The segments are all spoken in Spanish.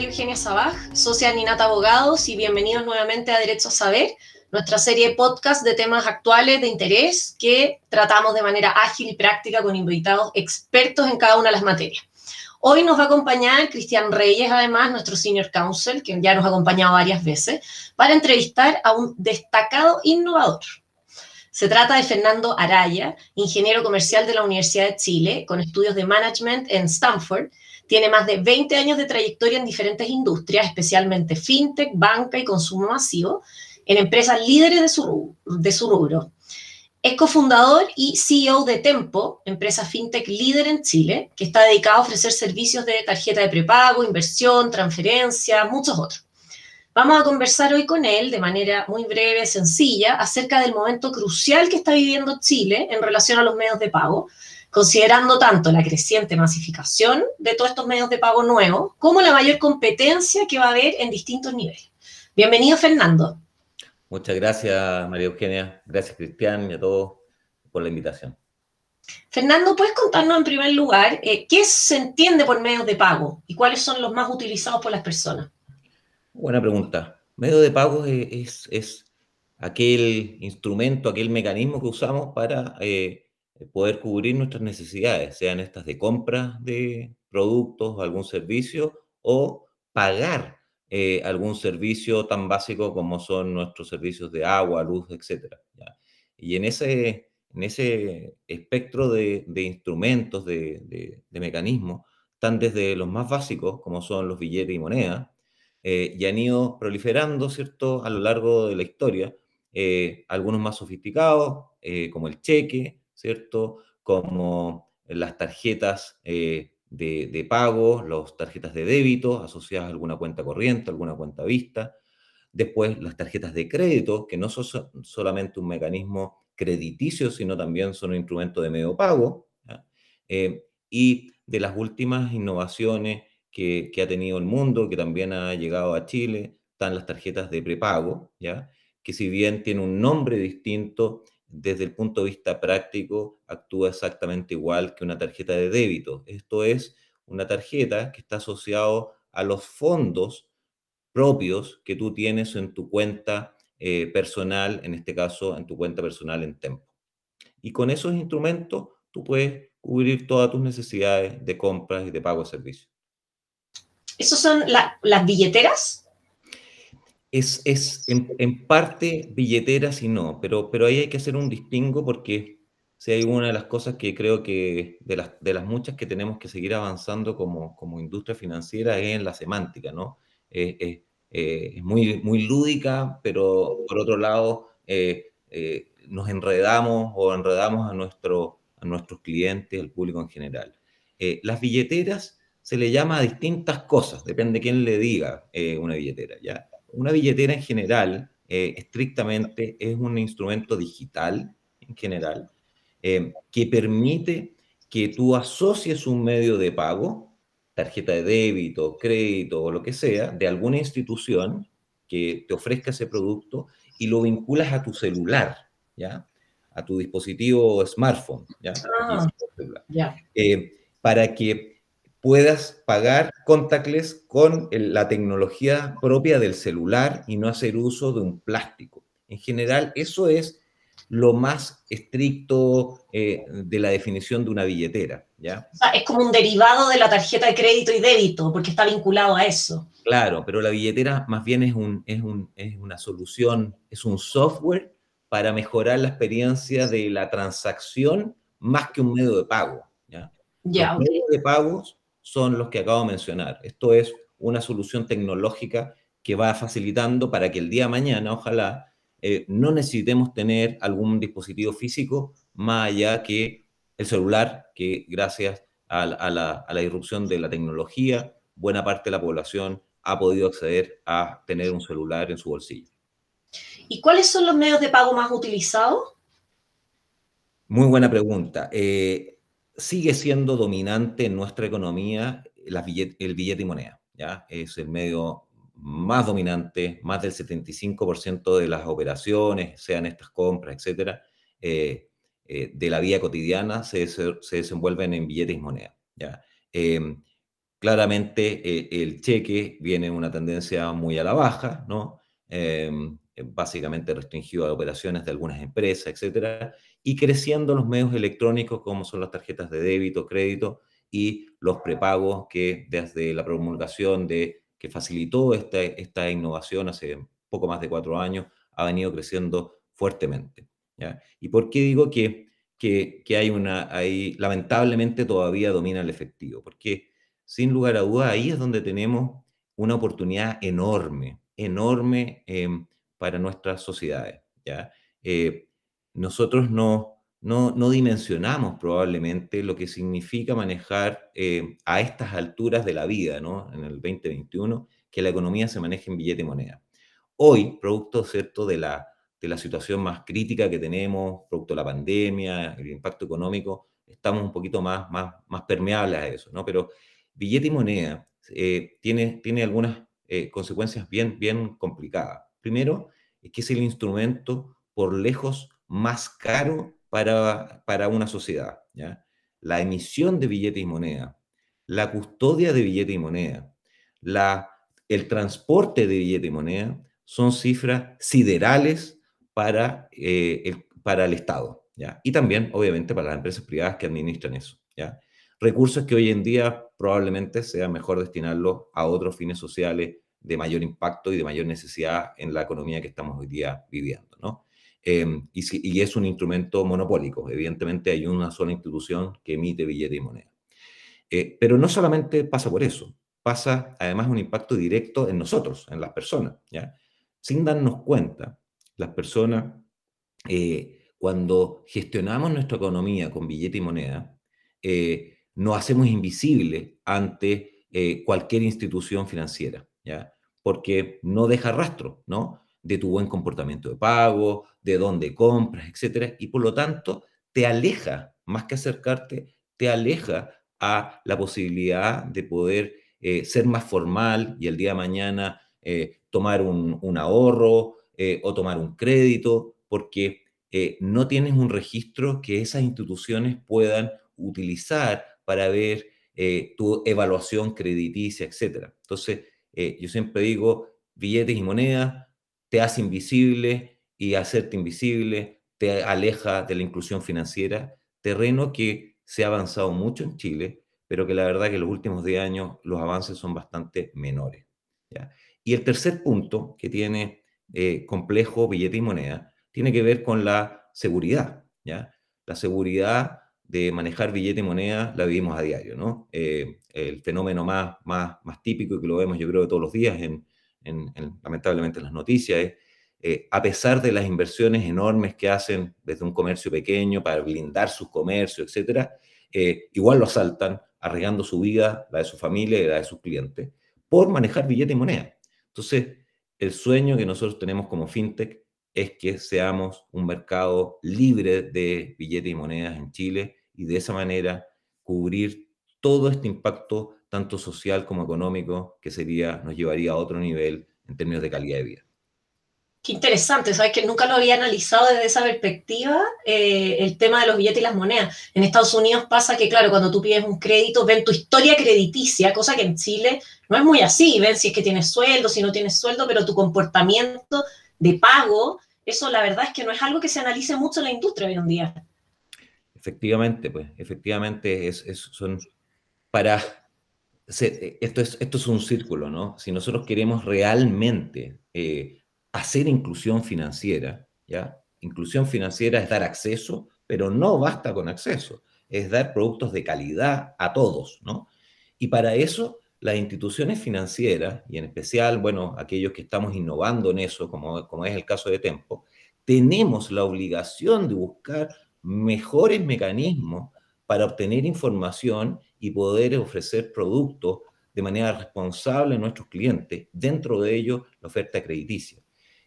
María Eugenia Sabaj, socia de Ninata Abogados y bienvenidos nuevamente a Derecho a Saber, nuestra serie de podcast de temas actuales de interés que tratamos de manera ágil y práctica con invitados expertos en cada una de las materias. Hoy nos va a acompañar Cristian Reyes, además, nuestro senior counsel, que ya nos ha acompañado varias veces, para entrevistar a un destacado innovador. Se trata de Fernando Araya, ingeniero comercial de la Universidad de Chile, con estudios de management en Stanford. Tiene más de 20 años de trayectoria en diferentes industrias, especialmente fintech, banca y consumo masivo, en empresas líderes de su, de su rubro. Es cofundador y CEO de Tempo, empresa fintech líder en Chile, que está dedicada a ofrecer servicios de tarjeta de prepago, inversión, transferencia, muchos otros. Vamos a conversar hoy con él de manera muy breve, sencilla, acerca del momento crucial que está viviendo Chile en relación a los medios de pago, considerando tanto la creciente masificación de todos estos medios de pago nuevos, como la mayor competencia que va a haber en distintos niveles. Bienvenido, Fernando. Muchas gracias, María Eugenia. Gracias, Cristian, y a todos por la invitación. Fernando, ¿puedes contarnos en primer lugar eh, qué se entiende por medios de pago y cuáles son los más utilizados por las personas? Buena pregunta. Medio de pago es, es, aquel instrumento, aquel mecanismo que usamos para eh, poder cubrir nuestras necesidades, sean estas de compra de productos algún servicio o pagar eh, algún servicio tan básico como son nuestros servicios de agua, luz, etc. Y en ese, en ese espectro de, instrumentos, de, mecanismos, están desde los más básicos, como son los billetes y monedas, eh, y han ido proliferando, ¿cierto?, a lo largo de la historia, eh, algunos más sofisticados, como el cheque, ¿cierto?, como las tarjetas de, pago, las tarjetas de débito asociadas a alguna cuenta corriente, alguna cuenta vista. Después las tarjetas de crédito, que no son solamente un mecanismo crediticio, sino también son un instrumento de medio pago. Eh, y de las últimas innovaciones que, que, ha tenido el mundo, que también ha llegado a Chile, están las tarjetas de prepago, ¿ya? que si bien tiene un nombre distinto, desde el punto de vista práctico, actúa exactamente igual que una tarjeta de débito. Esto es una tarjeta que está asociado a los fondos propios que tú tienes en tu cuenta eh, personal, en este caso, en tu cuenta personal en Tempo. Y con esos instrumentos, tú puedes cubrir todas tus necesidades de compras y de pago de servicios. ¿Esos son las billeteras? Es, es en, parte billeteras y no, pero, pero ahí hay que hacer un distingo porque si hay una de las cosas que creo que de las, de las muchas que tenemos que seguir avanzando como, como industria financiera es en la semántica, ¿no? Eh, eh, eh, es muy, muy lúdica, pero por otro lado nos enredamos o enredamos a, nuestro, a nuestros clientes, al público en general. las billeteras se le llama a distintas cosas, depende de quién le diga una billetera, ¿ya? Una billetera en general, eh, estrictamente, es un instrumento digital en general eh, que permite que tú asocies un medio de pago, tarjeta de débito, crédito o lo que sea, de alguna institución que te ofrezca ese producto y lo vinculas a tu celular, ¿ya? A tu dispositivo smartphone, ¿ya? Ah, eh, para que puedas pagar contactless con la tecnología propia del celular y no hacer uso de un plástico. En general, eso es lo más estricto eh, de la definición de una billetera. ¿ya? es como un derivado de la tarjeta de crédito y débito, porque está vinculado a eso. Claro, pero la billetera más bien es, un, es, un, es una solución, es un software para mejorar la experiencia de la transacción más que un medio de pago. ¿ya? Ya, Los medios de pagos son los que acabo de mencionar. Esto es una solución tecnológica que va facilitando para que el día de mañana, ojalá, eh, no necesitemos tener algún dispositivo físico más allá que el celular, que gracias a la, a la irrupción de la tecnología, buena parte de la población ha podido acceder a tener un celular en su bolsillo. ¿Y cuáles son los medios de pago más utilizados? Muy buena pregunta. Eh, sigue siendo dominante en nuestra economía el billete y moneda. ¿ya? Es el medio más dominante, más del 75% de las operaciones, sean estas compras, etcétera, eh, eh, de la vida cotidiana se, se, desenvuelven en billetes y moneda. ¿ya? Em, claramente eh, el cheque viene en una tendencia muy a la baja, ¿no? Em, básicamente restringido a operaciones de algunas empresas, etcétera, y creciendo los medios electrónicos como son las tarjetas de débito, crédito y los prepagos que desde la promulgación de que facilitó esta, esta innovación hace poco más de cuatro años ha venido creciendo fuertemente. ¿ya? ¿Y por qué digo que, que, que hay una, ahí lamentablemente todavía domina el efectivo? Porque sin lugar a dudas ahí es donde tenemos una oportunidad enorme, enorme em, para nuestras sociedades. ¿ya? Eh, nosotros no, no, no, dimensionamos probablemente lo que significa manejar eh, a estas alturas de la vida, ¿no? en el 2021, que la economía se maneje en billete y moneda. Hoy, producto ¿cierto? De, la, de la situación más crítica que tenemos, producto de la pandemia, el impacto económico, estamos un poquito más, más, más permeables a eso, ¿no? Pero billete y moneda eh, tiene, tiene algunas eh, consecuencias bien, bien complicadas. Primero, es que es el instrumento por lejos más caro para, para una sociedad. ¿ya? La emisión de billete y moneda, la custodia de billete y moneda, la, el transporte de billete y moneda son cifras siderales para, eh, el, para el Estado. ¿ya? Y también, obviamente, para las empresas privadas que administran eso. ¿ya? Recursos que hoy en día probablemente sea mejor destinarlos a otros fines sociales de mayor impacto y de mayor necesidad en la economía que estamos hoy día viviendo, ¿no? Eh, y, si, y, es un instrumento monopólico. Evidentemente hay una sola institución que emite billete y moneda. Eh, pero no solamente pasa por eso, pasa además un impacto directo en nosotros, en las personas. ¿ya? Sin darnos cuenta, las personas, eh, cuando gestionamos nuestra economía con billete y moneda, eh, nos hacemos invisibles ante eh, cualquier institución financiera. ¿ya? Porque no deja rastro, ¿no? De tu buen comportamiento de pago, de dónde compras, etcétera, y por lo tanto te aleja, más que acercarte, te aleja a la posibilidad de poder eh, ser más formal y el día de mañana eh, tomar un, ahorro eh, o tomar un crédito, porque no tienes un registro que esas instituciones puedan utilizar para ver tu evaluación crediticia, etcétera. Entonces, yo siempre digo, billetes y monedas te hace invisible y hacerte invisible te aleja de la inclusión financiera, terreno que se ha avanzado mucho en Chile, pero que la verdad que en los últimos 10 años los avances son bastante menores. Y el tercer punto que tiene eh, complejo billete y moneda tiene que ver con la seguridad. ¿ya? La seguridad de manejar billete y moneda la vivimos a diario, ¿no? Eh, el fenómeno más, más, más típico y que lo vemos yo creo todos los días, en, en, en lamentablemente en las noticias, es eh, a pesar de las inversiones enormes que hacen desde un comercio pequeño para blindar sus comercios, etcétera, eh, igual lo asaltan, arriesgando su vida, la de su familia y la de sus clientes, por manejar billete y moneda. Entonces, el sueño que nosotros tenemos como fintech es que seamos un mercado libre de billete y monedas en Chile y de esa manera cubrir todo este impacto, tanto social como económico, que sería, nos llevaría a otro nivel en términos de calidad de vida. Qué interesante, sabes que nunca lo había analizado desde esa perspectiva, eh, el tema de los billetes y las monedas. En Estados Unidos pasa que, claro, cuando tú pides un crédito, ven tu historia crediticia, cosa que en Chile no es muy así, ven si es que tienes sueldo, si no tienes sueldo, pero tu comportamiento de pago, eso la verdad es que no es algo que se analice mucho en la industria hoy en día. Efectivamente, pues, efectivamente es, es, son para... Se, esto, es, esto es un círculo, ¿no? Si nosotros queremos realmente eh, hacer inclusión financiera, ¿ya? Inclusión financiera es dar acceso, pero no basta con acceso, es dar productos de calidad a todos, ¿no? Y para eso las instituciones financieras, y en especial, bueno, aquellos que estamos innovando en eso, como, como es el caso de Tempo, tenemos la obligación de buscar mejores mecanismos para obtener información y poder ofrecer productos de manera responsable a nuestros clientes, dentro de ello la oferta crediticia.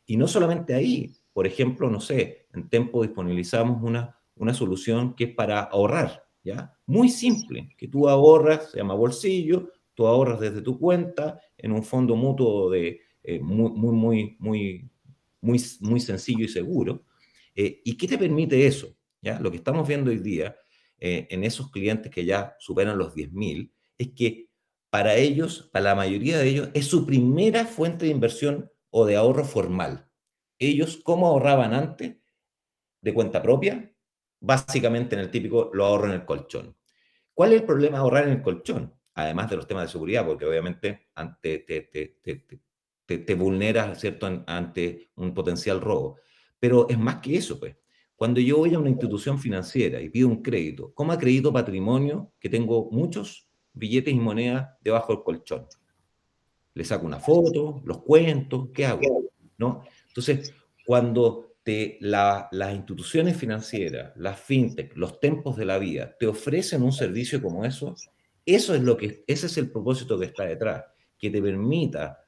Y no solamente ahí, por ejemplo, no sé, en Tempo disponibilizamos una, una solución que es para ahorrar, ¿ya? Muy simple, que tú ahorras, se llama bolsillo, tú ahorras desde tu cuenta en un fondo mutuo de, eh, muy, muy, muy, muy, muy sencillo y seguro. Eh, ¿Y qué te permite eso? ¿ya? Lo que estamos viendo hoy día eh, en esos clientes que ya superan los 10.000 es que para ellos, para la mayoría de ellos, es su primera fuente de inversión o de ahorro formal. Ellos, ¿cómo ahorraban antes? De cuenta propia, básicamente en el típico lo ahorro en el colchón. ¿Cuál es el problema de ahorrar en el colchón? Además de los temas de seguridad, porque obviamente ante, te, te, vulneras ¿cierto? ante un potencial robo. Pero es más que eso, pues. Cuando yo voy a una institución financiera y pido un crédito, ¿cómo acredito patrimonio que tengo muchos billetes y monedas debajo del colchón? Le saco una foto, los cuento, ¿qué hago? ¿No? Entonces, cuando las instituciones financieras, las fintech, los tempos de la vida, te ofrecen un servicio como eso, eso es lo que, ese es el propósito que está detrás, que te permita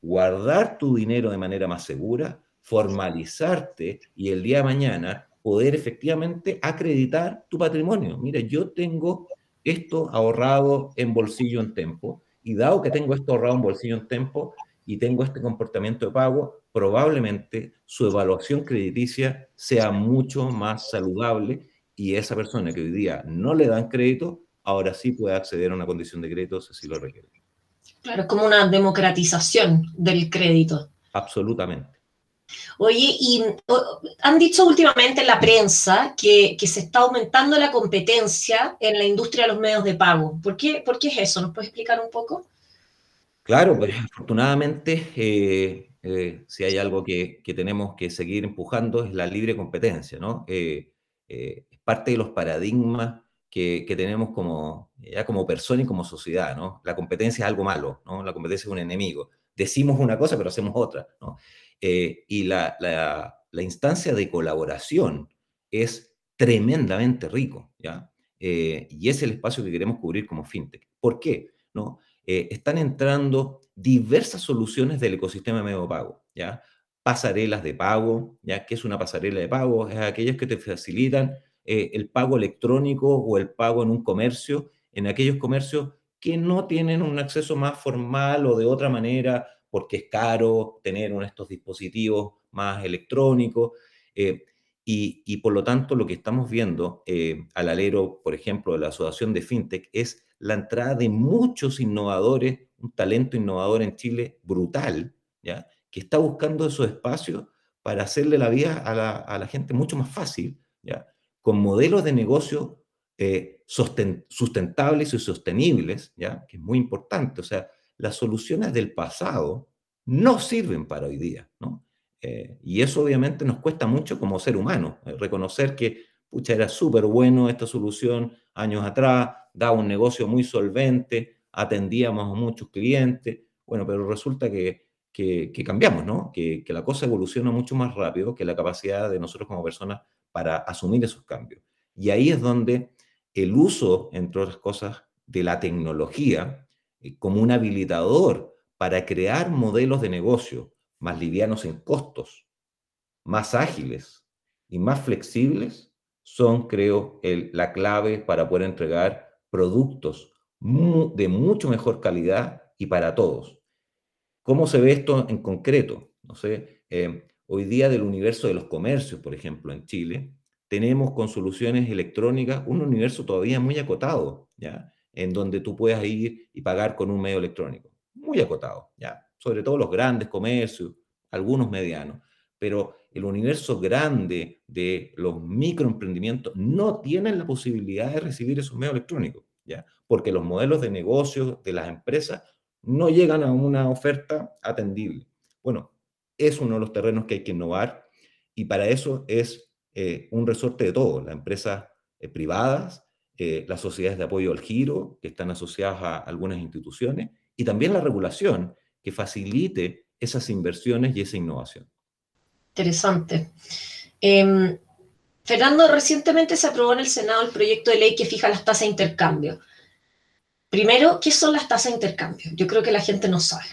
guardar tu dinero de manera más segura, formalizarte y el día de mañana poder efectivamente acreditar tu patrimonio. Mira, yo tengo esto ahorrado en bolsillo en tempo y dado que tengo esto ahorrado en bolsillo en tempo y tengo este comportamiento de pago, probablemente su evaluación crediticia sea mucho más saludable y esa persona que hoy día no le dan crédito, ahora sí puede acceder a una condición de crédito si lo requiere. Claro, es como una democratización del crédito. Absolutamente. Oye, y han dicho últimamente en la prensa que, se está aumentando la competencia en la industria de los medios de pago. ¿Por qué, por qué es eso? ¿Nos puede explicar un poco? Claro, pues afortunadamente eh, eh, si hay algo que, tenemos que seguir empujando es la libre competencia, ¿no? Eh, es parte de los paradigmas que, tenemos como, ya como persona y como sociedad, ¿no? La competencia es algo malo, ¿no? La competencia es un enemigo. Decimos una cosa, pero hacemos otra, ¿no? Y la, la, instancia de colaboración es tremendamente rico, ¿ya? y es el espacio que queremos cubrir como fintech. ¿Por qué? ¿No? están entrando diversas soluciones del ecosistema de medio pago, ¿ya? Pasarelas de pago, ¿ya? ¿Qué es una pasarela de pago? Es aquellas que te facilitan eh, el pago electrónico o el pago en un comercio, en aquellos comercios que no tienen un acceso más formal o de otra manera, porque es caro tener uno de estos dispositivos más electrónicos. Eh, y, y, por lo tanto, lo que estamos viendo eh, al alero, por ejemplo, de la Asociación de FinTech, es la entrada de muchos innovadores un talento innovador en Chile brutal, ¿ya? que está buscando esos espacios para hacerle la vida a la, gente mucho más fácil, ¿ya? con modelos de negocio eh, sustentables y sostenibles, ¿ya? que es muy importante. O sea, las soluciones del pasado no sirven para hoy día. Eh, y eso obviamente nos cuesta mucho como ser humano, eh, reconocer que, pucha, era súper bueno esta solución años atrás, daba un negocio muy solvente, atendíamos a muchos clientes, bueno, pero resulta que, que, cambiamos, ¿no? Que, que, la cosa evoluciona mucho más rápido que la capacidad de nosotros como personas para asumir esos cambios. Y ahí es donde el uso, entre otras cosas, de la tecnología como un habilitador para crear modelos de negocio más livianos en costos, más ágiles y más flexibles, son, creo, la clave para poder entregar productos de mucho mejor calidad y para todos. ¿Cómo se ve esto en concreto? No sé, eh, hoy día del universo de los comercios, por ejemplo, en Chile, tenemos con soluciones electrónicas un universo todavía muy acotado, ¿ya? En donde tú puedas ir y pagar con un medio electrónico. Muy acotado, ¿ya? Sobre todo los grandes comercios, algunos medianos. Pero el universo grande de los microemprendimientos no tienen la posibilidad de recibir esos medios electrónicos. Porque los modelos de negocio de las empresas no llegan a una oferta atendible. Bueno, es uno de los terrenos que hay que innovar y para eso es eh, un resorte de todo, las empresas eh, privadas, eh, las sociedades de apoyo al giro, que están asociadas a algunas instituciones, y también la regulación que facilite esas inversiones y esa innovación. Interesante. Em, Fernando, recientemente se aprobó en el Senado el proyecto de ley que fija las tasas de intercambio. Primero, ¿qué son las tasas de intercambio? Yo creo que la gente no sabe.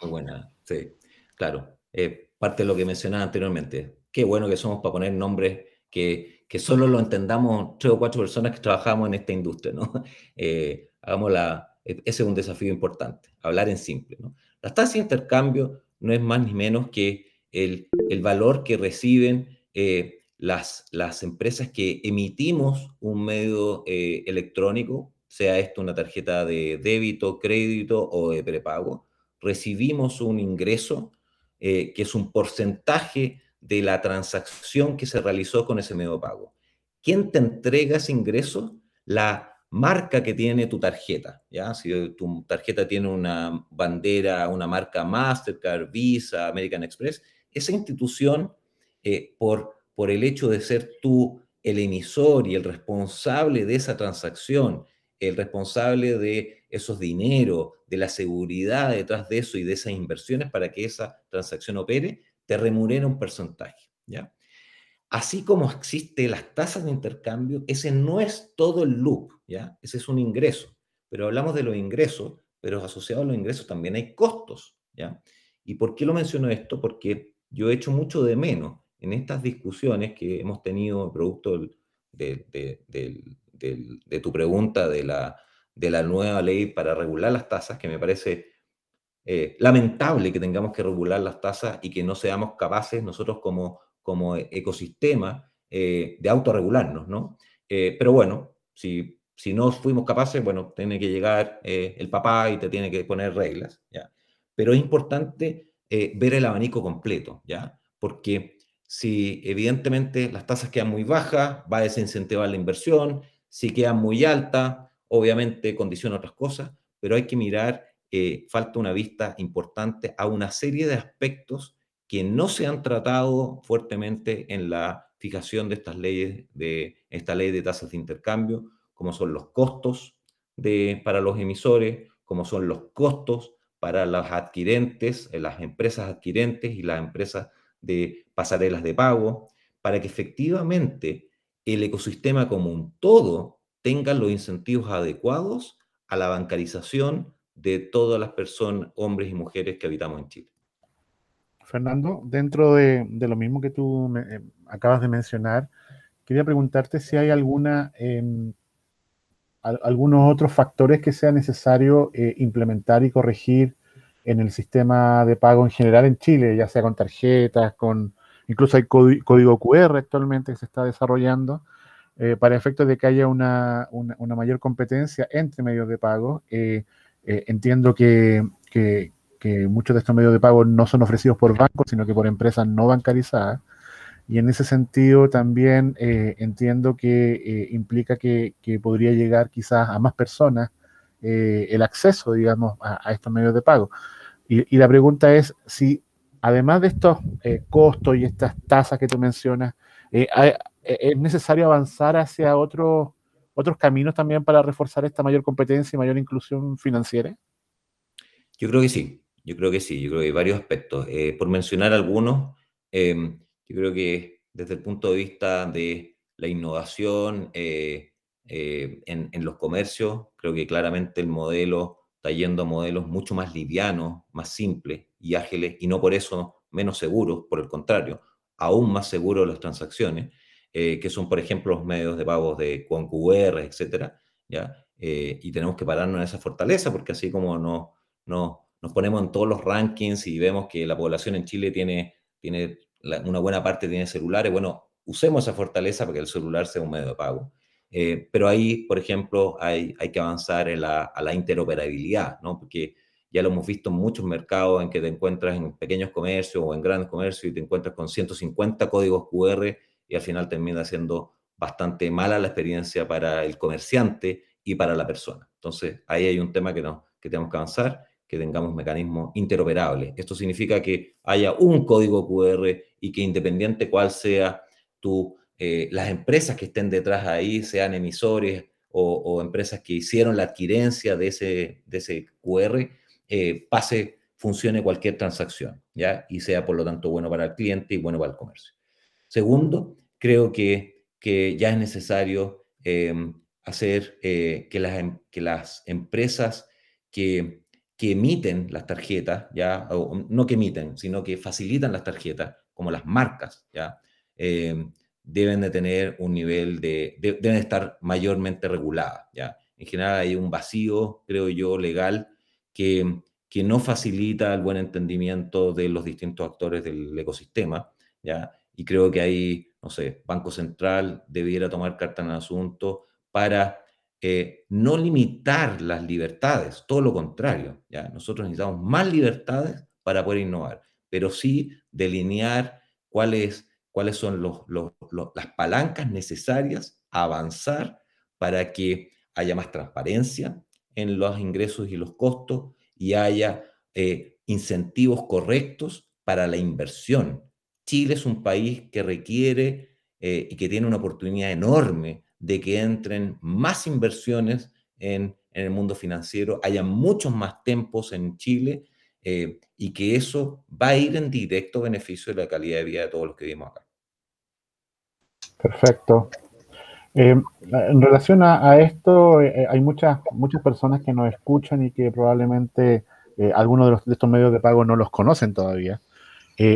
Muy buena, sí, claro. Eh, parte de lo que mencionaba anteriormente. Qué bueno que somos para poner nombres que, que solo lo entendamos tres o cuatro personas que trabajamos en esta industria, ¿no? Eh, la, ese es un desafío importante, hablar en simple, ¿no? Las tasas de intercambio no es más ni menos que el, el valor que reciben eh, las, las empresas que emitimos un medio eh, electrónico, sea esto una tarjeta de débito, crédito o de prepago, recibimos un ingreso eh, que es un porcentaje de la transacción que se realizó con ese medio de pago. ¿Quién te entrega ese ingreso? La marca que tiene tu tarjeta. ¿ya? Si tu tarjeta tiene una bandera, una marca Mastercard, Visa, American Express, esa institución, eh, por, por el hecho de ser tú el emisor y el responsable de esa transacción, el responsable de esos dineros, de la seguridad detrás de eso y de esas inversiones para que esa transacción opere, te remunera un porcentaje. ¿ya? Así como existen las tasas de intercambio, ese no es todo el loop, ¿ya? Ese es un ingreso. Pero hablamos de los ingresos, pero asociados a los ingresos también hay costos, ¿ya? ¿Y por qué lo menciono esto? Porque yo he hecho mucho de menos en estas discusiones que hemos tenido producto de, de, tu pregunta de la nueva ley para regular las tasas, que me parece eh, lamentable que tengamos que regular las tasas y que no seamos capaces nosotros como como ecosistema eh, de autorregularnos, ¿no? Eh, pero bueno, si, si no fuimos capaces, bueno, tiene que llegar eh, el papá y te tiene que poner reglas, ¿ya? Pero es importante ver el abanico completo, ¿ya? Porque si evidentemente las tasas quedan muy bajas, va a desincentivar la inversión, si quedan muy altas, obviamente condiciona otras cosas, pero hay que mirar, falta una vista importante a una serie de aspectos que no se han tratado fuertemente en la fijación de estas leyes, de esta ley de tasas de intercambio, como son los costos de, para los emisores, como son los costos para los adquirentes, eh, las empresas adquirentes y las empresas de pasarelas de pago, para que efectivamente el ecosistema como un todo tenga los incentivos adecuados a la bancarización de todas las personas, hombres y mujeres que habitamos en Chile. Fernando, dentro de, lo mismo que tú eh, acabas de mencionar, quería preguntarte si hay alguna, em, algunos otros factores que sea necesario eh, implementar y corregir en el sistema de pago en general en Chile, ya sea con tarjetas, con incluso hay código QR actualmente que se está desarrollando, eh, para efectos de que haya una, mayor competencia entre medios de pago. Entiendo que, que muchos de estos medios de pago no son ofrecidos por bancos, sino que por empresas no bancarizadas. Y en ese sentido también eh, entiendo que eh, implica que, podría llegar quizás a más personas eh, el acceso, digamos, a, estos medios de pago. Y, la pregunta es si, además de estos costos y estas tasas que tú mencionas, es necesario avanzar hacia otros otros caminos también para reforzar esta mayor competencia y mayor inclusión financiera. Yo creo que sí. Yo creo que sí, yo creo que hay varios aspectos. Eh, por mencionar algunos, em, yo creo que desde el punto de vista de la innovación eh, eh, en, los comercios, creo que claramente el modelo está yendo a modelos mucho más livianos, más simples y ágiles, y no por eso menos seguros, por el contrario, aún más seguros las transacciones, que son, por ejemplo, los medios de pagos de con QR, etcétera, ¿ya? y tenemos que pararnos en esa fortaleza, porque así como no, no, nos ponemos en todos los rankings y vemos que la población en Chile tiene, tiene una buena parte tiene celulares, bueno, usemos esa fortaleza para que el celular sea un medio de pago. Eh, pero ahí, por ejemplo, hay, hay que avanzar en la interoperabilidad, ¿no? Porque ya lo hemos visto en muchos mercados en que te encuentras en pequeños comercios o en grandes comercios y te encuentras con 150 códigos QR y al final termina siendo bastante mala la experiencia para el comerciante y para la persona. Entonces, ahí hay un tema que, no, que tenemos que avanzar que tengamos mecanismos interoperables. Esto significa que haya un código QR y que independiente cuál sea tu, eh, las empresas que estén detrás ahí, sean emisores o, empresas que hicieron la adquirencia de ese, de ese QR, eh, pase, funcione cualquier transacción, ¿ya? Y sea, por lo tanto, bueno para el cliente y bueno para el comercio. Segundo, creo que, que ya es necesario eh, hacer que, las, em, que las empresas que que emiten las tarjetas, ya, no que emiten, sino que facilitan las tarjetas, como las marcas, ya, eh, deben de tener un nivel de, deben estar mayormente reguladas, ya. En general hay un vacío, creo yo, legal que, que no facilita el buen entendimiento de los distintos actores del ecosistema, ya, y creo que ahí, no sé, Banco Central debiera tomar carta en el asunto para eh, no limitar las libertades, todo lo contrario, ¿ya? Nosotros necesitamos más libertades para poder innovar, pero sí delinear cuáles, cuáles son las palancas necesarias a avanzar para que haya más transparencia en los ingresos y los costos y haya eh, incentivos correctos para la inversión. Chile es un país que requiere eh, y que tiene una oportunidad enorme de que entren más inversiones en, el mundo financiero, haya muchos más tempos en Chile eh, y que eso va a ir en directo beneficio de la calidad de vida de todos los que vivimos acá. Perfecto. Eh, en relación a, esto, hay muchas, muchas personas que nos escuchan y que probablemente algunos de, estos medios de pago no los conocen todavía.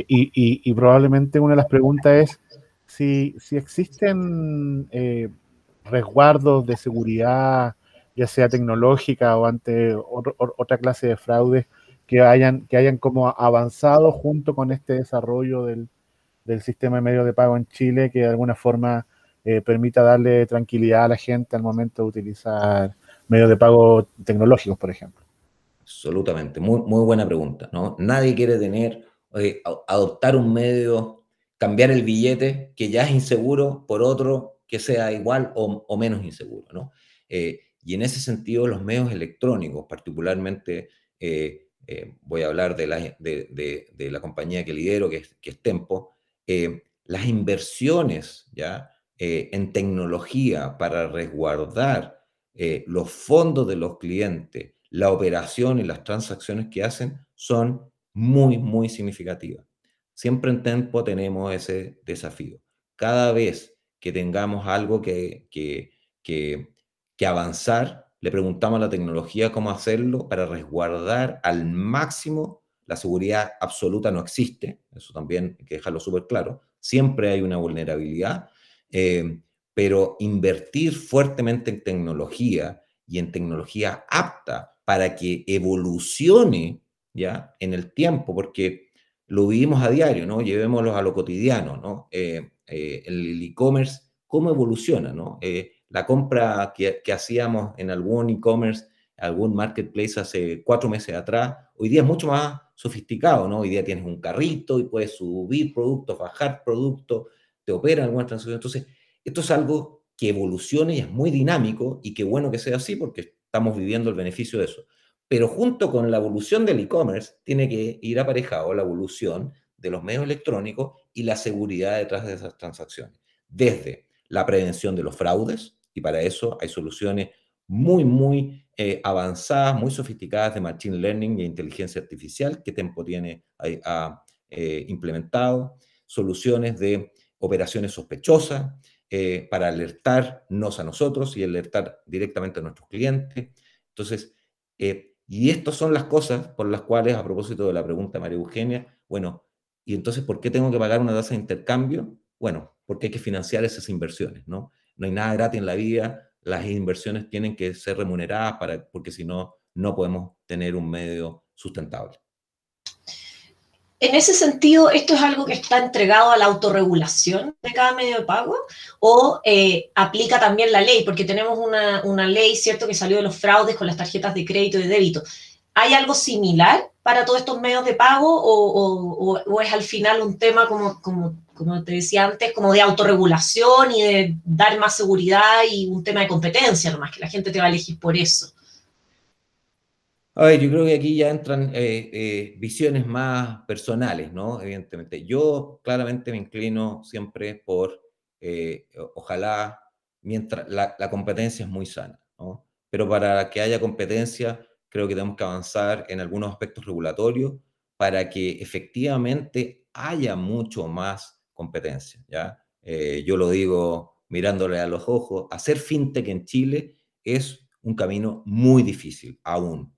Y, probablemente una de las preguntas es si, si existen resguardos de seguridad, ya sea tecnológica o ante otra clase de fraudes que hayan, que hayan como avanzado junto con este desarrollo del, sistema de medios de pago en Chile que de alguna forma eh, permita darle tranquilidad a la gente al momento de utilizar medios de pago tecnológicos, por ejemplo. Absolutamente, muy, muy buena pregunta. ¿no? Nadie quiere tener, eh, adoptar un medio, cambiar el billete que ya es inseguro por otro que sea igual o, menos inseguro. ¿no? Eh, y en ese sentido, los medios electrónicos, particularmente, eh, voy a hablar de la, de, la, compañía que lidero, que es, que es Tempo, las inversiones ¿ya? en tecnología para resguardar los fondos de los clientes, la operación y las transacciones que hacen son muy, muy significativas. Siempre en Tempo tenemos ese desafío. Cada vez que tengamos algo que, que, que, avanzar, le preguntamos a la tecnología cómo hacerlo para resguardar al máximo la seguridad absoluta no existe, eso también hay que dejarlo súper claro, siempre hay una vulnerabilidad, eh, pero invertir fuertemente en tecnología y en tecnología apta para que evolucione ya en el tiempo, porque lo vivimos a diario, ¿no? Llevémoslo a lo cotidiano, ¿no? Eh, eh, el e-commerce, cómo evoluciona, ¿no? Eh, la compra que, hacíamos en algún e-commerce, algún marketplace hace cuatro meses atrás, hoy día es mucho más sofisticado, ¿no? Hoy día tienes un carrito y puedes subir productos, bajar productos, te operan algunas transacciones. Entonces, esto es algo que evoluciona y es muy dinámico y qué bueno que sea así porque estamos viviendo el beneficio de eso. Pero junto con la evolución del e-commerce tiene que ir aparejado la evolución de los medios electrónicos y la seguridad detrás de esas transacciones. Desde la prevención de los fraudes, y para eso hay soluciones muy, muy eh, avanzadas, muy sofisticadas de Machine Learning e inteligencia artificial que Tempo tiene ha, eh, implementado, soluciones de operaciones sospechosas eh, para alertarnos a nosotros y alertar directamente a nuestros clientes. Entonces, y estas son las cosas por las cuales, a propósito de la pregunta María Eugenia, bueno, ¿Y entonces por qué tengo que pagar una tasa de intercambio? Bueno, porque hay que financiar esas inversiones, ¿no? No hay nada gratis en la vida, las inversiones tienen que ser remuneradas para, porque si no, no podemos tener un medio sustentable. En ese sentido, ¿esto es algo que está entregado a la autorregulación de cada medio de pago o eh, aplica también la ley? Porque tenemos una, una, ley, ¿cierto?, que salió de los fraudes con las tarjetas de crédito y de débito. ¿Hay algo similar para todos estos medios de pago o, es al final un tema, como, como, como, te decía antes, como de autorregulación y de dar más seguridad y un tema de competencia nomás, que la gente te va a elegir por eso? A ver, yo creo que aquí ya entran eh, eh, visiones más personales, ¿no? Evidentemente. Yo claramente me inclino siempre por, eh, ojalá, mientras la, la competencia es muy sana, ¿no? Pero para que haya competencia creo que tenemos que avanzar en algunos aspectos regulatorios para que efectivamente haya mucho más competencia. ¿ya? Eh, yo lo digo mirándole a los ojos, hacer fintech en Chile es un camino muy difícil aún.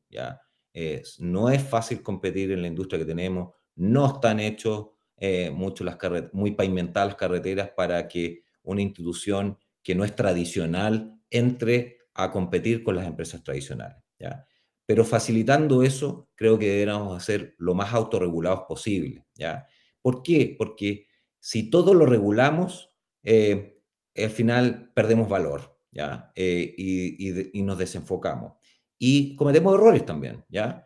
No es fácil competir en la industria que tenemos, no están hechos eh, mucho las muy pavimentadas las carreteras para que una institución que no es tradicional entre a competir con las empresas tradicionales. ¿ya? pero facilitando eso, creo que deberíamos hacer lo más autorregulados posible. ¿ya? ¿Por qué? Porque si todo lo regulamos, eh, al final perdemos valor. ¿ya? y, nos desenfocamos. Y cometemos errores también, ¿ya?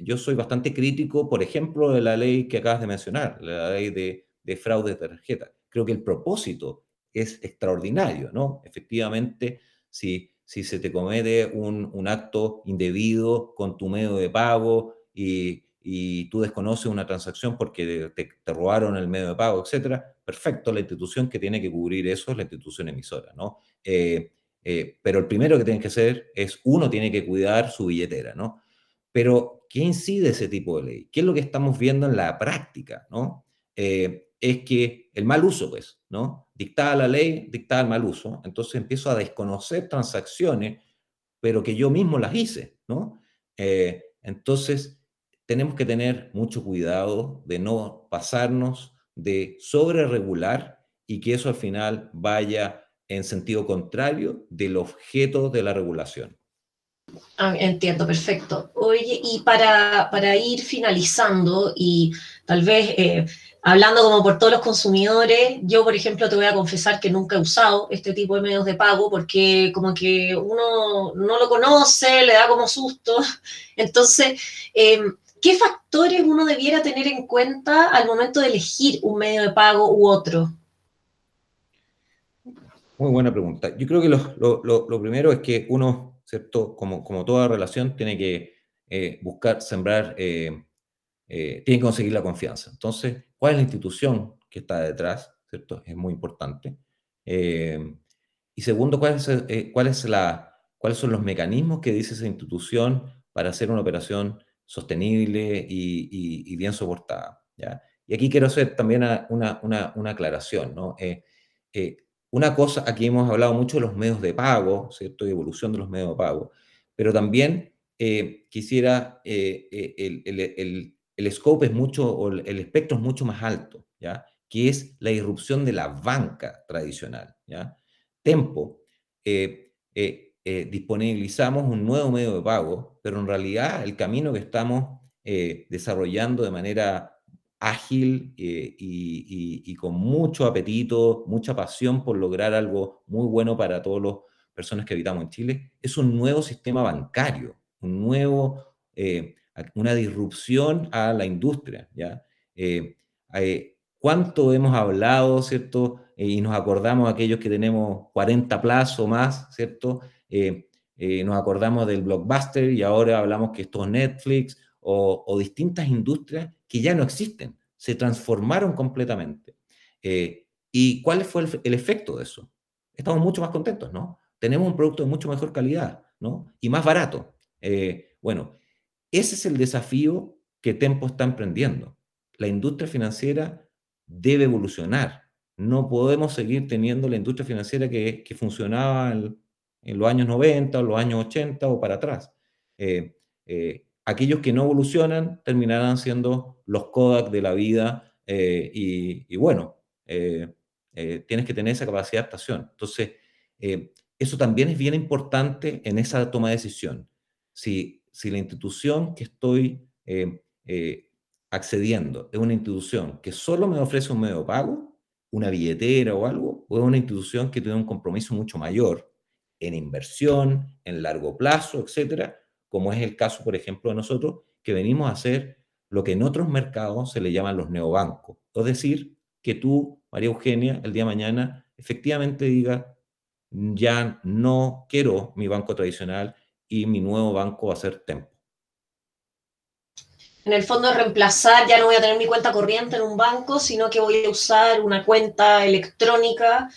yo soy bastante crítico, por ejemplo, de la ley que acabas de mencionar, la ley de, de fraude de tarjeta. Creo que el propósito es extraordinario, ¿no? Efectivamente, si, se te comete un, acto indebido con tu medio de pago y, y tú desconoces una transacción porque te, te, robaron el medio de pago, etcétera, perfecto, la institución que tiene que cubrir eso es la institución emisora, ¿no? Eh, eh, pero el primero que tiene que hacer es, uno tiene que cuidar su billetera, ¿no? Pero, ¿qué incide ese tipo de ley? ¿Qué es lo que estamos viendo en la práctica, ¿no? Eh, es que el mal uso, pues, ¿no? Dictada la ley, dictada el mal uso. Entonces empiezo a desconocer transacciones, pero que yo mismo las hice, ¿no? Eh, entonces, tenemos que tener mucho cuidado de no pasarnos de sobre regular y que eso al final vaya en sentido contrario del objeto de la regulación. Ah, entiendo, perfecto. Oye, y para, para ir finalizando y tal vez eh, hablando como por todos los consumidores, yo por ejemplo te voy a confesar que nunca he usado este tipo de medios de pago porque como que uno no lo conoce, le da como susto. Entonces, em, ¿qué factores uno debiera tener en cuenta al momento de elegir un medio de pago u otro? Muy buena pregunta. Yo creo que lo, primero es que uno, ¿cierto? Como, como toda relación, tiene que eh, buscar sembrar eh, eh, tienen que conseguir la confianza. Entonces, ¿cuál es la institución que está detrás? ¿Cierto? Es muy importante. Eh, y segundo, ¿cuál es, eh, cuál es la, ¿cuáles son los mecanismos que dice esa institución para hacer una operación sostenible y, bien soportada? ¿ya? Y aquí quiero hacer también una, una, una aclaración. ¿no? Una cosa, aquí hemos hablado mucho de los medios de pago, ¿cierto? Y evolución de los medios de pago, pero también quisiera el, el, el scope es mucho, o el espectro es mucho más alto, ¿ya? Que es la irrupción de la banca tradicional, ¿ya? Tempo, eh, eh, eh, disponibilizamos un nuevo medio de pago, pero en realidad el camino que estamos desarrollando de manera ágil y, con mucho apetito, mucha pasión por lograr algo muy bueno para todas las personas que habitamos en Chile, es un nuevo sistema bancario, un nuevo una disrupción a la industria, ¿ya? Eh, eh, ¿Cuánto hemos hablado, ¿cierto? Eh, y nos acordamos aquellos que tenemos 40 plazos más, ¿cierto? nos acordamos del blockbuster y ahora hablamos que esto es Netflix o, distintas industrias que ya no existen, se transformaron completamente. ¿Y cuál fue el, el, efecto de eso? Estamos mucho más contentos, ¿no? Tenemos un producto de mucho mejor calidad, ¿no? Y más barato. bueno, ese es el desafío que Tempo está emprendiendo. La industria financiera debe evolucionar. No podemos seguir teniendo la industria financiera que, funcionaba en, los años 90 o los años 80 o para atrás. Eh, eh, aquellos que no evolucionan terminarán siendo los Kodak de la vida eh, y, bueno, tienes que tener esa capacidad de adaptación. Entonces, eso también es bien importante en esa toma de decisión. Si si la institución que estoy eh, eh, accediendo es una institución que solo me ofrece un medio de pago, una billetera o algo, o es una institución que tiene un compromiso mucho mayor en inversión, en largo plazo, etcétera, como es el caso, por ejemplo, de nosotros, que venimos a hacer lo que en otros mercados se le llaman los neobancos. Es decir, que tú, María Eugenia, el día de mañana, efectivamente diga, ya no quiero mi banco tradicional, y mi nuevo banco va a ser Tempo. En el fondo, reemplazar, ya no voy a tener mi cuenta corriente en un banco, sino que voy a usar una cuenta electrónica,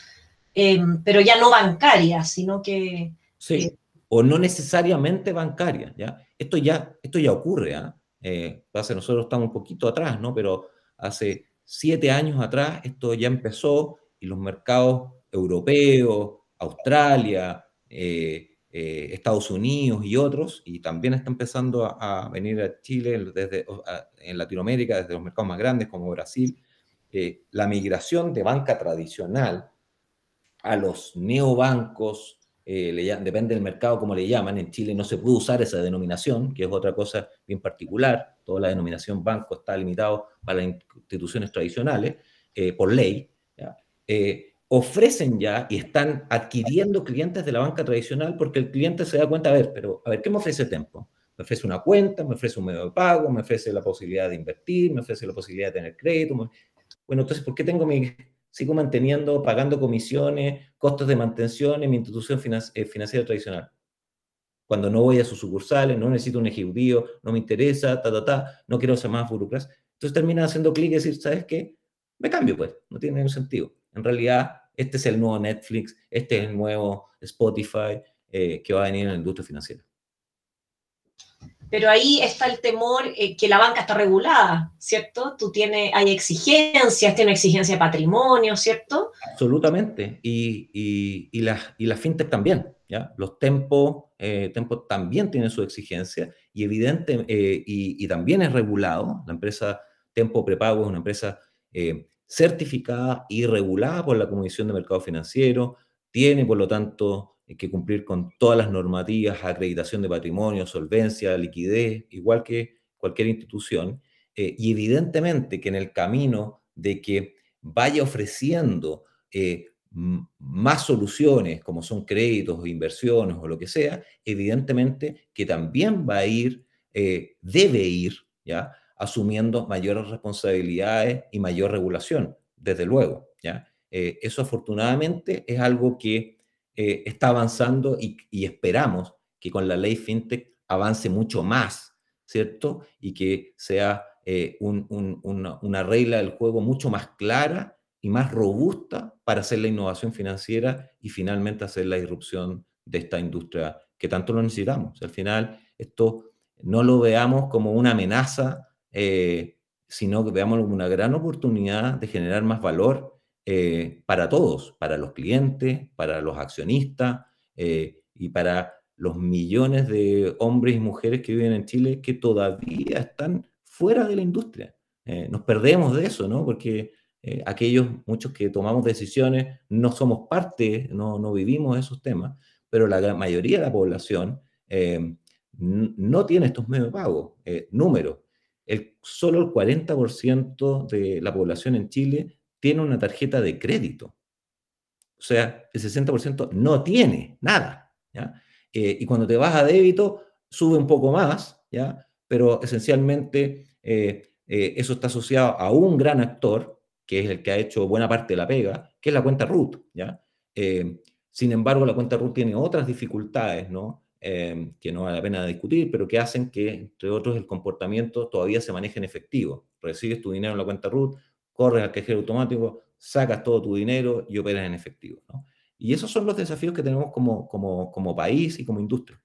em, pero ya no bancaria, sino que... Sí, eh, o no necesariamente bancaria, ¿ya? Esto ya, esto ya ocurre, ¿ah? ¿eh? nosotros estamos un poquito atrás, ¿no? Pero hace siete años atrás esto ya empezó y los mercados europeos, Australia, eh, eh, Estados Unidos y otros, y también está empezando a, venir a Chile desde, en Latinoamérica, desde los mercados más grandes como Brasil, eh, la migración de banca tradicional a los neobancos, eh, depende del mercado como le llaman, en Chile no se puede usar esa denominación, que es otra cosa bien particular, toda la denominación banco está limitado para las instituciones tradicionales por ley, ofrecen ya y están adquiriendo clientes de la banca tradicional porque el cliente se da cuenta, a ver, pero a ver, ¿qué me ofrece Tempo? Me ofrece una cuenta, me ofrece un medio de pago, me ofrece la posibilidad de invertir, me ofrece la posibilidad de tener crédito. Bueno, entonces, ¿por qué tengo mi, sigo manteniendo, pagando comisiones, costos de mantención en mi institución eh, financiera tradicional? Cuando no voy a sus sucursales, no necesito un ejecutivo, no me interesa, ta, ta, ta, no quiero ser más burocracia. Entonces termina haciendo clic y decir, ¿sabes qué? Me cambio, pues, no tiene ningún sentido. En realidad, este es el nuevo Netflix, este es el nuevo Spotify eh, que va a venir en la industria financiera. Pero ahí está el temor eh, que la banca está regulada, ¿cierto? Tú tienes, hay exigencias, tiene exigencia de patrimonio, ¿cierto? Absolutamente. Y, y, las y la fintech también, ¿ya? Los tempos, eh, también tienen su exigencia y evidente, eh, y, y, también es regulado. La empresa Tempo Prepago es una empresa certificada y regulada por la Comisión de Mercado Financiero, tiene por lo tanto que cumplir con todas las normativas, acreditación de patrimonio, solvencia, liquidez, igual que cualquier institución, eh, y evidentemente que en el camino de que vaya ofreciendo eh, más soluciones, como son créditos inversiones o lo que sea, evidentemente que también va a ir, eh, debe ir, ¿ya? asumiendo mayores responsabilidades y mayor regulación, desde luego. ¿ya? Eh, eso afortunadamente es algo que eh, está avanzando y, esperamos que con la ley FinTech avance mucho más, ¿cierto? Y que sea eh, una, regla del juego mucho más clara y más robusta para hacer la innovación financiera y finalmente hacer la irrupción de esta industria que tanto lo necesitamos. Al final, esto no lo veamos como una amenaza eh, sino que veamos una gran oportunidad de generar más valor eh, para todos, para los clientes, para los accionistas eh, y para los millones de hombres y mujeres que viven en Chile que todavía están fuera de la industria. nos perdemos de eso, ¿no? Porque aquellos, muchos que tomamos decisiones, no somos parte, no, no vivimos esos temas, pero la gran mayoría de la población no tiene estos medios de pago. números el, solo el 40% de la población en Chile tiene una tarjeta de crédito. O sea, el 60% no tiene nada. Eh, y cuando te vas a débito, sube un poco más, ¿ya? pero esencialmente eh, eh, eso está asociado a un gran actor, que es el que ha hecho buena parte de la pega, que es la cuenta RUT. ¿ya? sin embargo, la cuenta RUT tiene otras dificultades, ¿no? Que no vale la pena discutir, pero que hacen que, entre otros, el comportamiento todavía se maneje en efectivo. Recibes tu dinero en la cuenta RUT, corres al cajero automático, sacas todo tu dinero y operas en efectivo. Y esos son los desafíos que tenemos como, como, como país y como industria.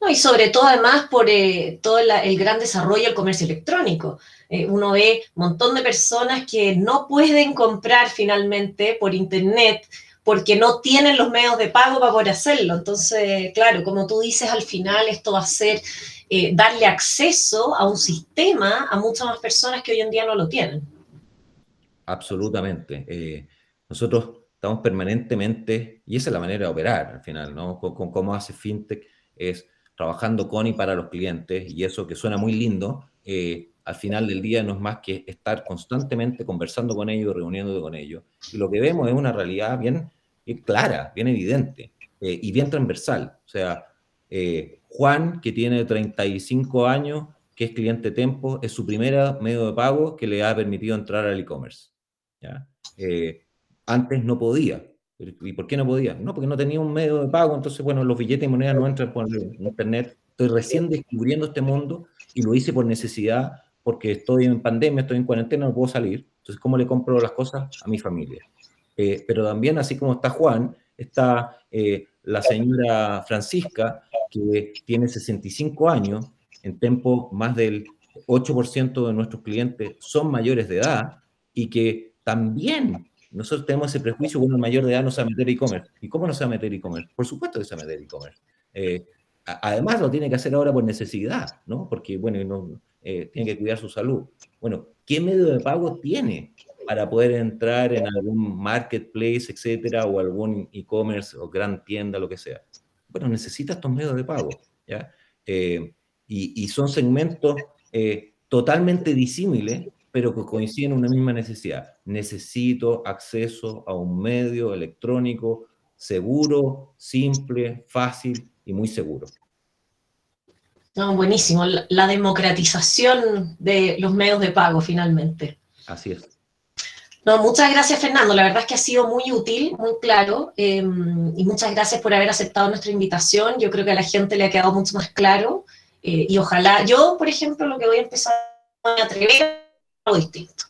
No, y sobre todo además por eh, todo el gran desarrollo del comercio electrónico. Eh, uno ve un montón de personas que no pueden comprar finalmente por internet porque no tienen los medios de pago para poder hacerlo. Entonces, claro, como tú dices, al final esto va a ser eh, darle acceso a un sistema a muchas más personas que hoy en día no lo tienen. Absolutamente. Eh, nosotros estamos permanentemente, y esa es la manera de operar al final, ¿no? Con, cómo hace FinTech, es trabajando con y para los clientes, y eso que suena muy lindo, eh, al final del día no es más que estar constantemente conversando con ellos, reuniéndote con ellos. Y lo que vemos es una realidad bien, clara, bien evidente eh, y bien transversal. O sea, Juan, que tiene 35 años, que es cliente Tempo, es su primer medio de pago que le ha permitido entrar al e-commerce. Eh, antes no podía. ¿Y por qué no podía? No, porque no tenía un medio de pago, entonces, bueno, los billetes y monedas no entran por internet. Estoy recién descubriendo este mundo y lo hice por necesidad porque estoy en pandemia, estoy en cuarentena, no puedo salir. Entonces, ¿cómo le compro las cosas a mi familia? Eh, pero también, así como está Juan, está eh, la señora Francisca, que tiene 65 años, en tiempo más del 8% de nuestros clientes son mayores de edad y que también nosotros tenemos ese prejuicio, bueno, el mayor de edad no se va a meter e-commerce. ¿Y cómo no se va a meter e-commerce? Por supuesto que se va a meter e-commerce. Eh, además lo tiene que hacer ahora por necesidad, ¿no? Porque, bueno, no, tiene que cuidar su salud. Bueno, ¿qué medio de pago tiene para poder entrar en algún marketplace, etcétera, o algún e-commerce o gran tienda, lo que sea. Bueno, necesita estos medios de pago, ¿ya? Eh, y, son segmentos eh, totalmente disímiles pero que coinciden en una misma necesidad. Necesito acceso a un medio electrónico seguro, simple, fácil y muy seguro. No, buenísimo. La, democratización de los medios de pago, finalmente. Así es. No, muchas gracias, Fernando. La verdad es que ha sido muy útil, muy claro. Em, y muchas gracias por haber aceptado nuestra invitación. Yo creo que a la gente le ha quedado mucho más claro. Eh, y ojalá, yo, por ejemplo, lo que voy a empezar a atrever a algo distinto.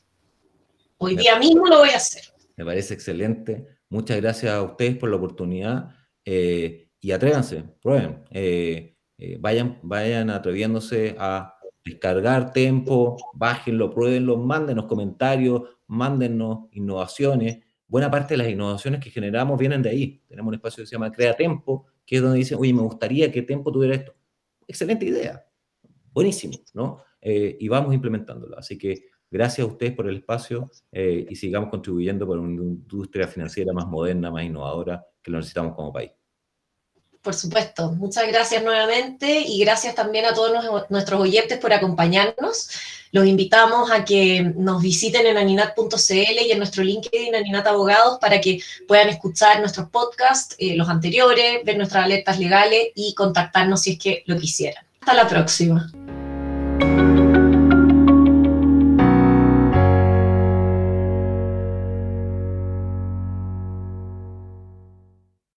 Hoy día mismo lo voy a hacer. Me parece excelente. Muchas gracias a ustedes por la oportunidad. Eh, y atrévanse, prueben. Eh, vayan, vayan atreviéndose a descargar Tempo, bájenlo, pruébenlo, mándenos comentarios, mándenos innovaciones. Buena parte de las innovaciones que generamos vienen de ahí. Tenemos un espacio que se llama Crea Tempo, que es donde dicen, oye, me gustaría que Tempo tuviera esto. Excelente idea. Buenísimo, ¿no? Eh, y vamos implementándolo. Así que gracias a ustedes por el espacio eh, y sigamos contribuyendo por una industria financiera más moderna, más innovadora, que lo necesitamos como país. Por supuesto, muchas gracias nuevamente y gracias también a todos nuestros oyentes por acompañarnos. Los invitamos a que nos visiten en aninat.cl y en nuestro LinkedIn Aninat Abogados para que puedan escuchar nuestros podcasts, eh, los anteriores, ver nuestras alertas legales y contactarnos si es que lo quisieran. Hasta la próxima.